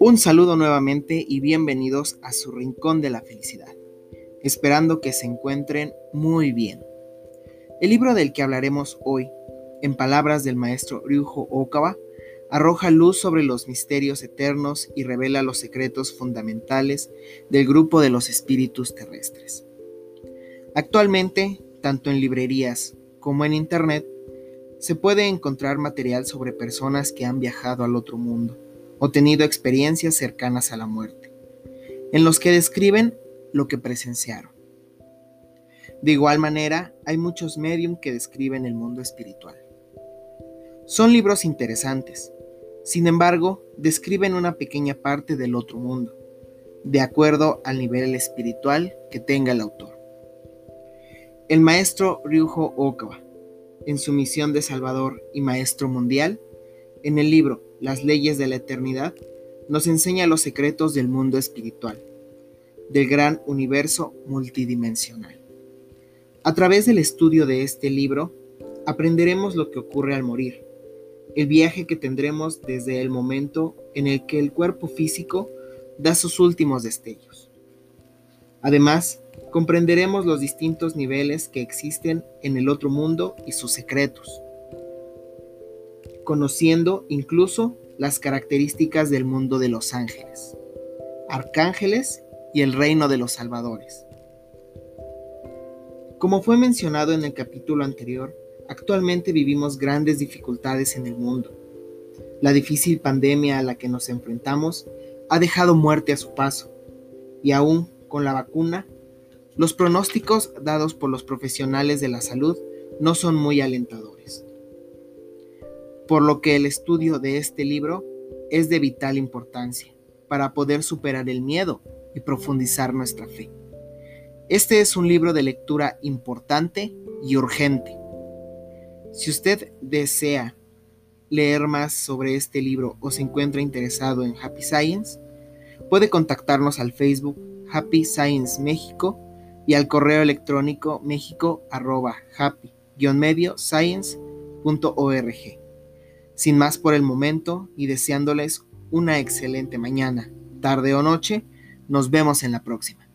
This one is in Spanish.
Un saludo nuevamente y bienvenidos a su Rincón de la Felicidad, esperando que se encuentren muy bien. El libro del que hablaremos hoy, en palabras del maestro Ryuho Okawa, arroja luz sobre los misterios eternos y revela los secretos fundamentales del grupo de los espíritus terrestres. Actualmente, tanto en librerías como en Internet, se puede encontrar material sobre personas que han viajado al otro mundo o tenido experiencias cercanas a la muerte, en los que describen lo que presenciaron. De igual manera, hay muchos medium que describen el mundo espiritual. Son libros interesantes, sin embargo, describen una pequeña parte del otro mundo, de acuerdo al nivel espiritual que tenga el autor. El maestro Ryuho Okawa, en su misión de Salvador y Maestro Mundial, en el libro Las leyes de la eternidad, nos enseña los secretos del mundo espiritual, del gran universo multidimensional. A través del estudio de este libro, aprenderemos lo que ocurre al morir, el viaje que tendremos desde el momento en el que el cuerpo físico da sus últimos destellos. Además, comprenderemos los distintos niveles que existen en el otro mundo y sus secretos, conociendo incluso las características del mundo de los ángeles, arcángeles y el reino de los salvadores. Como fue mencionado en el capítulo anterior, actualmente vivimos grandes dificultades en el mundo. La difícil pandemia a la que nos enfrentamos ha dejado muerte a su paso, y aún con la vacuna, los pronósticos dados por los profesionales de la salud no son muy alentadores por lo que el estudio de este libro es de vital importancia para poder superar el miedo y profundizar nuestra fe. Este es un libro de lectura importante y urgente. Si usted desea leer más sobre este libro o se encuentra interesado en Happy Science, puede contactarnos al Facebook Happy Science México y al correo electrónico mexico happy-medio science.org. Sin más por el momento y deseándoles una excelente mañana, tarde o noche, nos vemos en la próxima.